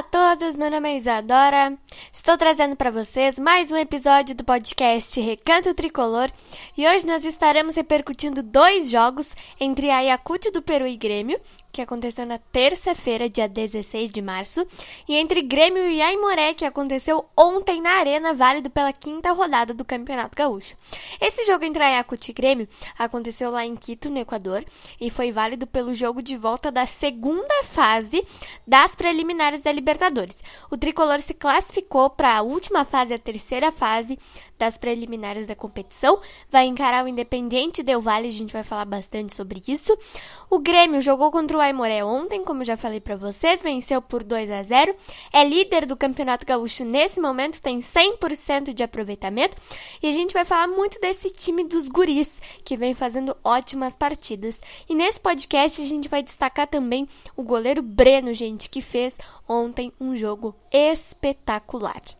a todos, meu nome é Isadora. Estou trazendo para vocês mais um episódio do podcast Recanto Tricolor e hoje nós estaremos repercutindo dois jogos entre a Ayacucho do Peru e Grêmio, que aconteceu na terça-feira, dia 16 de março, e entre Grêmio e Aimoré, que aconteceu ontem na Arena, válido pela quinta rodada do Campeonato Gaúcho. Esse jogo entre Ayacucho e Grêmio aconteceu lá em Quito, no Equador, e foi válido pelo jogo de volta da segunda fase das preliminares da Libertadores. O tricolor se classificou para a última fase, a terceira fase das preliminares da competição. Vai encarar o Independiente Del Valle, a gente vai falar bastante sobre isso. O Grêmio jogou contra o Aimoré ontem, como já falei para vocês, venceu por 2 a 0. É líder do Campeonato Gaúcho nesse momento, tem 100% de aproveitamento. E a gente vai falar muito desse time dos guris, que vem fazendo ótimas partidas. E nesse podcast a gente vai destacar também o goleiro Breno, gente, que fez ontem um jogo espetacular.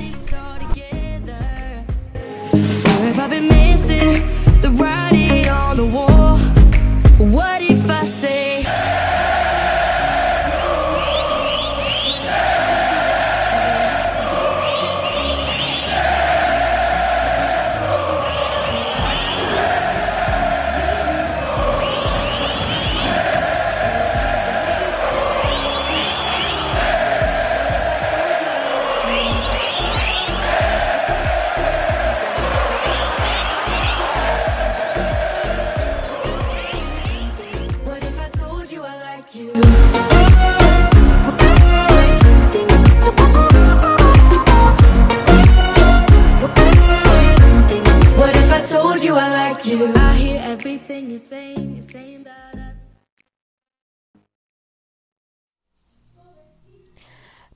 hear everything you're saying. You're saying that.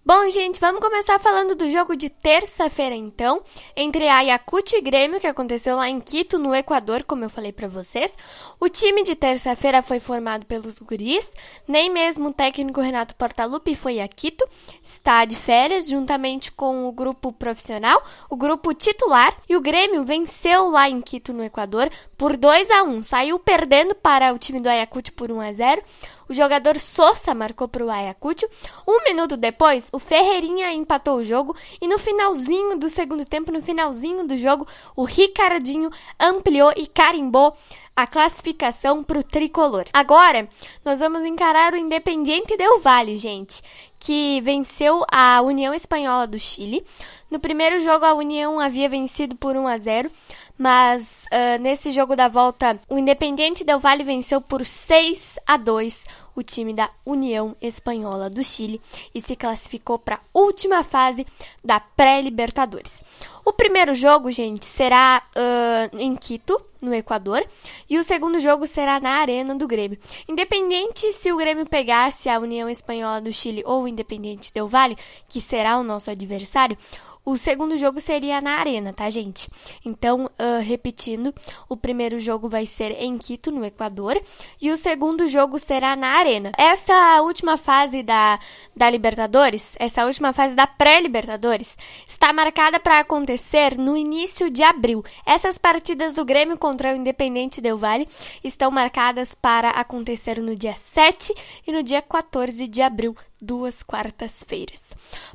Bom, gente, vamos começar falando do jogo de terça-feira, então, entre Ayacucho e Grêmio, que aconteceu lá em Quito, no Equador, como eu falei para vocês. O time de terça-feira foi formado pelos guris, nem mesmo o técnico Renato Portaluppi foi a Quito, está de férias, juntamente com o grupo profissional, o grupo titular, e o Grêmio venceu lá em Quito, no Equador, por 2 a 1 saiu perdendo para o time do Ayacucho por 1 a 0 o jogador Sousa marcou para o Ayacucho. Um minuto depois, o Ferreirinha empatou o jogo e no finalzinho do segundo tempo, no finalzinho do jogo, o Ricardinho ampliou e carimbou a classificação para o tricolor. Agora, nós vamos encarar o Independiente Del Valle, gente, que venceu a União Espanhola do Chile. No primeiro jogo, a União havia vencido por 1 a 0, mas uh, nesse jogo da volta, o Independiente Del Valle venceu por 6 a 2 o time da União Espanhola do Chile e se classificou para a última fase da pré-Libertadores. O primeiro jogo, gente, será uh, em Quito, no Equador, e o segundo jogo será na Arena do Grêmio. Independente se o Grêmio pegasse a União Espanhola do Chile ou o Independente Del Valle, que será o nosso adversário, o segundo jogo seria na Arena, tá, gente? Então, uh, repetindo, o primeiro jogo vai ser em Quito, no Equador, e o segundo jogo será na Arena. Essa última fase da, da Libertadores, essa última fase da pré-Libertadores, está marcada para acontecer no início de abril. Essas partidas do Grêmio contra o Independente Del Valle estão marcadas para acontecer no dia 7 e no dia 14 de abril duas quartas-feiras.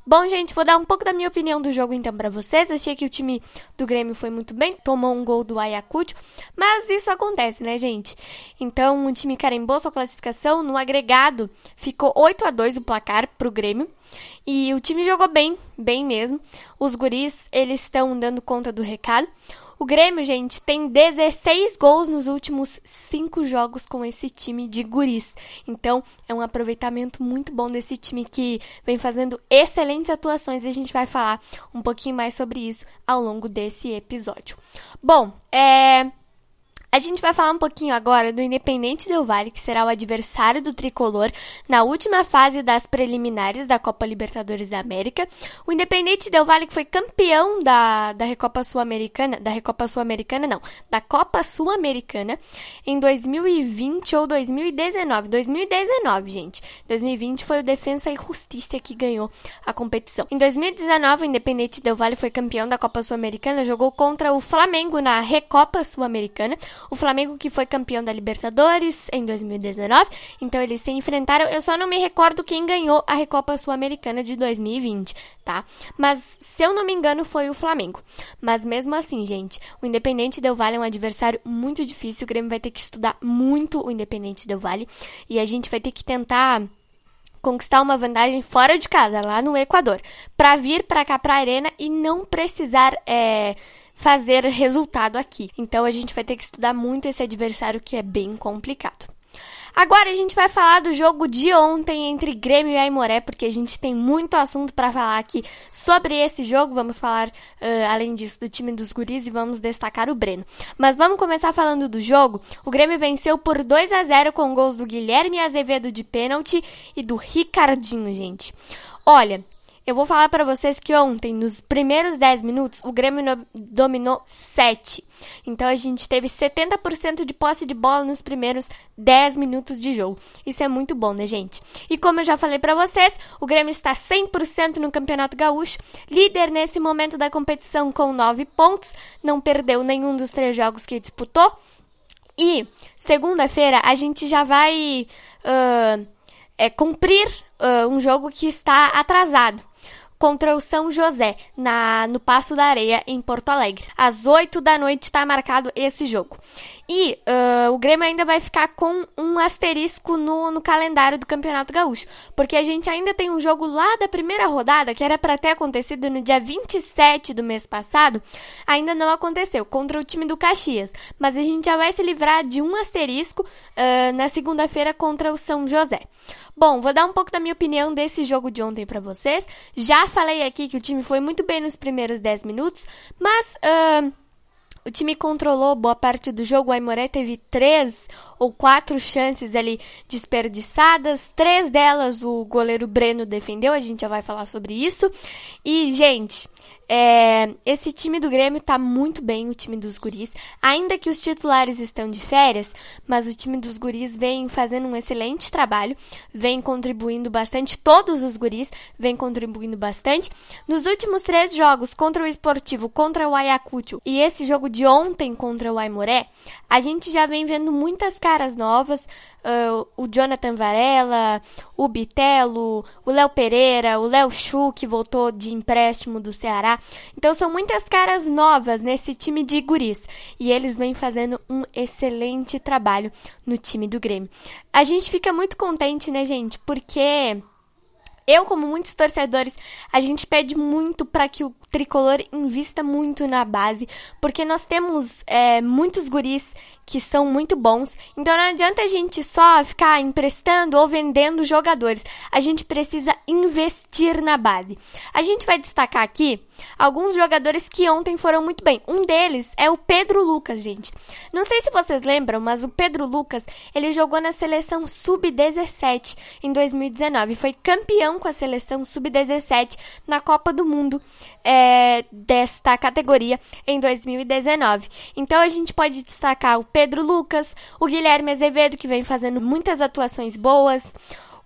Bom, gente, vou dar um pouco da minha opinião do jogo então para vocês. Achei que o time do Grêmio foi muito bem, tomou um gol do Ayacucho, mas isso acontece, né, gente? Então, o time carimbou sua classificação no agregado, ficou 8 a 2 o placar pro Grêmio. E o time jogou bem, bem mesmo. Os guris, eles estão dando conta do recado. O Grêmio, gente, tem 16 gols nos últimos 5 jogos com esse time de guris. Então, é um aproveitamento muito bom desse time que vem fazendo excelentes atuações e a gente vai falar um pouquinho mais sobre isso ao longo desse episódio. Bom, é a gente vai falar um pouquinho agora do Independente Del Valle, que será o adversário do tricolor na última fase das preliminares da Copa Libertadores da América. O Independente Del Valle que foi campeão da, da Recopa Sul-Americana, da Recopa Sul-Americana não, da Copa Sul-Americana em 2020 ou 2019. 2019, gente. 2020 foi o Defensa e Justiça que ganhou a competição. Em 2019, o Independente Del Valle foi campeão da Copa Sul-Americana, jogou contra o Flamengo na Recopa Sul-Americana. O Flamengo que foi campeão da Libertadores em 2019. Então eles se enfrentaram. Eu só não me recordo quem ganhou a Recopa Sul-Americana de 2020, tá? Mas se eu não me engano foi o Flamengo. Mas mesmo assim, gente, o Independente Del Valle é um adversário muito difícil. O Grêmio vai ter que estudar muito o Independente Del Valle e a gente vai ter que tentar conquistar uma vantagem fora de casa, lá no Equador, para vir para cá para a arena e não precisar é, fazer resultado aqui. Então a gente vai ter que estudar muito esse adversário que é bem complicado. Agora a gente vai falar do jogo de ontem entre Grêmio e Aimoré, porque a gente tem muito assunto para falar aqui sobre esse jogo. Vamos falar, uh, além disso, do time dos guris e vamos destacar o Breno. Mas vamos começar falando do jogo. O Grêmio venceu por 2 a 0 com gols do Guilherme Azevedo de pênalti e do Ricardinho, gente. Olha, eu vou falar para vocês que ontem, nos primeiros 10 minutos, o Grêmio dominou 7. Então a gente teve 70% de posse de bola nos primeiros 10 minutos de jogo. Isso é muito bom, né, gente? E como eu já falei para vocês, o Grêmio está 100% no Campeonato Gaúcho, líder nesse momento da competição com 9 pontos, não perdeu nenhum dos três jogos que disputou. E segunda-feira a gente já vai uh, é, cumprir uh, um jogo que está atrasado contra o São José, na, no Passo da Areia, em Porto Alegre. Às 8 da noite está marcado esse jogo. E uh, o Grêmio ainda vai ficar com um asterisco no, no calendário do Campeonato Gaúcho, porque a gente ainda tem um jogo lá da primeira rodada, que era para ter acontecido no dia 27 do mês passado, ainda não aconteceu, contra o time do Caxias. Mas a gente já vai se livrar de um asterisco uh, na segunda-feira contra o São José. Bom, vou dar um pouco da minha opinião desse jogo de ontem para vocês. Já falei aqui que o time foi muito bem nos primeiros 10 minutos, mas. Uh, o time controlou boa parte do jogo. O Aimoré teve três ou quatro chances ali desperdiçadas. Três delas o goleiro Breno defendeu. A gente já vai falar sobre isso. E, gente, é, esse time do Grêmio tá muito bem, o time dos guris. Ainda que os titulares estão de férias, mas o time dos guris vem fazendo um excelente trabalho, vem contribuindo bastante. Todos os guris vem contribuindo bastante. Nos últimos três jogos contra o Esportivo, contra o Ayacucho e esse jogo de ontem contra o Aimoré, a gente já vem vendo muitas novas, uh, o Jonathan Varela, o Bitelo, o Léo Pereira, o Léo Chu, que voltou de empréstimo do Ceará. Então são muitas caras novas nesse time de guris. E eles vêm fazendo um excelente trabalho no time do Grêmio. A gente fica muito contente, né, gente? Porque eu, como muitos torcedores, a gente pede muito para que o tricolor invista muito na base, porque nós temos é, muitos guris que são muito bons. Então não adianta a gente só ficar emprestando ou vendendo jogadores. A gente precisa investir na base. A gente vai destacar aqui alguns jogadores que ontem foram muito bem. Um deles é o Pedro Lucas, gente. Não sei se vocês lembram, mas o Pedro Lucas, ele jogou na seleção sub-17 em 2019, foi campeão com a seleção sub-17 na Copa do Mundo. É, desta categoria em 2019. Então a gente pode destacar o Pedro Lucas, o Guilherme Azevedo, que vem fazendo muitas atuações boas.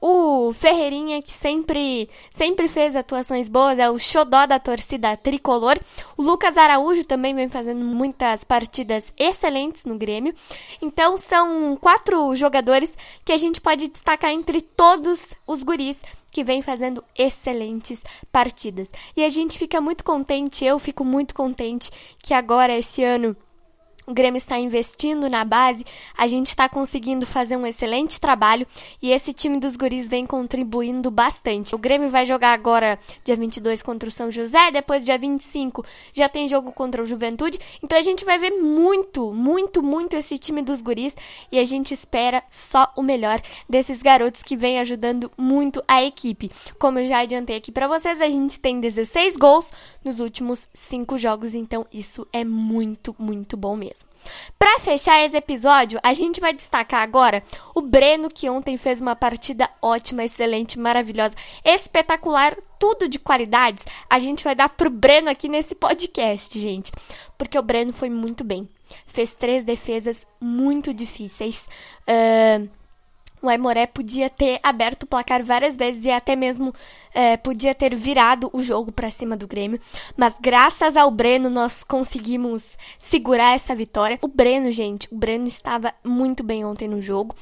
O Ferreirinha, que sempre, sempre fez atuações boas, é o xodó da torcida tricolor. O Lucas Araújo também vem fazendo muitas partidas excelentes no Grêmio. Então, são quatro jogadores que a gente pode destacar entre todos os guris que vem fazendo excelentes partidas. E a gente fica muito contente, eu fico muito contente que agora esse ano o Grêmio está investindo na base, a gente está conseguindo fazer um excelente trabalho e esse time dos guris vem contribuindo bastante. O Grêmio vai jogar agora dia 22 contra o São José, depois dia 25 já tem jogo contra o Juventude, então a gente vai ver muito, muito, muito esse time dos guris e a gente espera só o melhor desses garotos que vem ajudando muito a equipe. Como eu já adiantei aqui para vocês, a gente tem 16 gols nos últimos 5 jogos, então isso é muito, muito bom mesmo mesmo. Para fechar esse episódio, a gente vai destacar agora o Breno, que ontem fez uma partida ótima, excelente, maravilhosa, espetacular, tudo de qualidades. A gente vai dar pro Breno aqui nesse podcast, gente, porque o Breno foi muito bem. Fez três defesas muito difíceis. Uh, o Aimoré podia ter aberto o placar várias vezes e até mesmo é, podia ter virado o jogo para cima do Grêmio. Mas graças ao Breno nós conseguimos segurar essa vitória. O Breno, gente, o Breno estava muito bem ontem no jogo.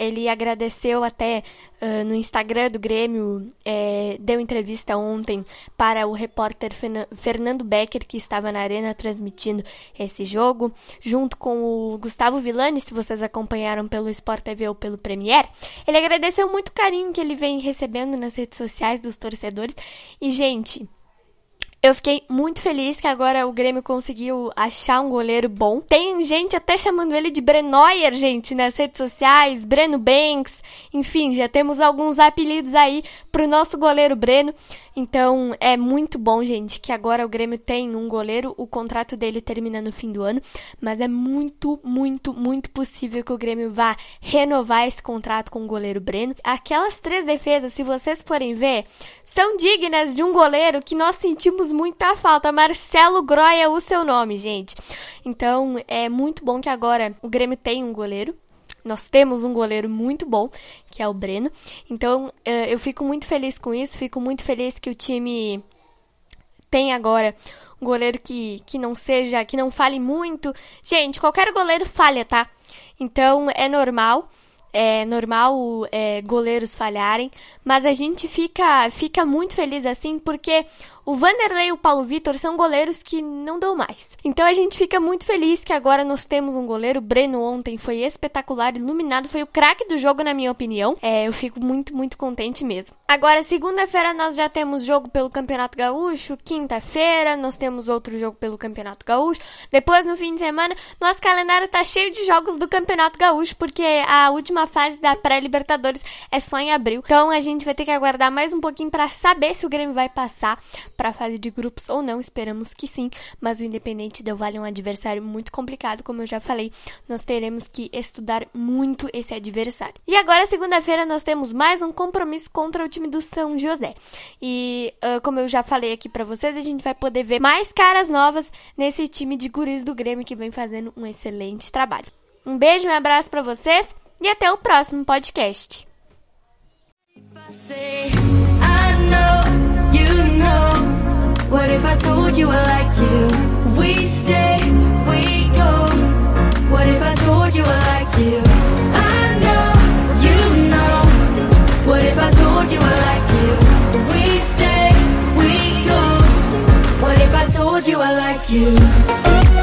Ele agradeceu até uh, no Instagram do Grêmio, é, deu entrevista ontem para o repórter Fernando Becker, que estava na arena transmitindo esse jogo, junto com o Gustavo Villani, se vocês acompanharam pelo Sport TV ou pelo Premier. Ele agradeceu muito o carinho que ele vem recebendo nas redes sociais dos torcedores. E, gente, eu fiquei muito feliz que agora o Grêmio conseguiu achar um goleiro bom. Tem gente até chamando ele de Brenoyer, gente, nas redes sociais, Breno Banks, enfim, já temos alguns apelidos aí pro nosso goleiro Breno. Então é muito bom, gente, que agora o Grêmio tem um goleiro, o contrato dele termina no fim do ano, mas é muito, muito, muito possível que o Grêmio vá renovar esse contrato com o goleiro Breno. Aquelas três defesas, se vocês forem ver, são dignas de um goleiro que nós sentimos muita falta. Marcelo Groia, o seu nome, gente. Então é muito bom que agora o Grêmio tem um goleiro. Nós temos um goleiro muito bom, que é o Breno. Então, eh, eu fico muito feliz com isso. Fico muito feliz que o time tem agora um goleiro que, que não seja, que não fale muito. Gente, qualquer goleiro falha, tá? Então, é normal. É normal é, goleiros falharem, mas a gente fica, fica muito feliz assim porque o Vanderlei e o Paulo Vitor são goleiros que não dão mais. Então a gente fica muito feliz que agora nós temos um goleiro. O Breno ontem foi espetacular, iluminado, foi o craque do jogo, na minha opinião. É, eu fico muito, muito contente mesmo. Agora, segunda-feira, nós já temos jogo pelo Campeonato Gaúcho. Quinta-feira, nós temos outro jogo pelo Campeonato Gaúcho. Depois, no fim de semana, nosso calendário tá cheio de jogos do Campeonato Gaúcho, porque a última fase da pré-Libertadores é só em abril. Então a gente vai ter que aguardar mais um pouquinho para saber se o Grêmio vai passar para a fase de grupos ou não, esperamos que sim, mas o Independente Del Vale é um adversário muito complicado, como eu já falei, nós teremos que estudar muito esse adversário. E agora, segunda-feira, nós temos mais um compromisso contra o time do São José. E, uh, como eu já falei aqui para vocês, a gente vai poder ver mais caras novas nesse time de guris do Grêmio que vem fazendo um excelente trabalho. Um beijo, um abraço para vocês e até o próximo podcast. What if I told you I like you? We stay, we go. What if I told you I like you? I know, you know. What if I told you I like you? We stay, we go. What if I told you I like you?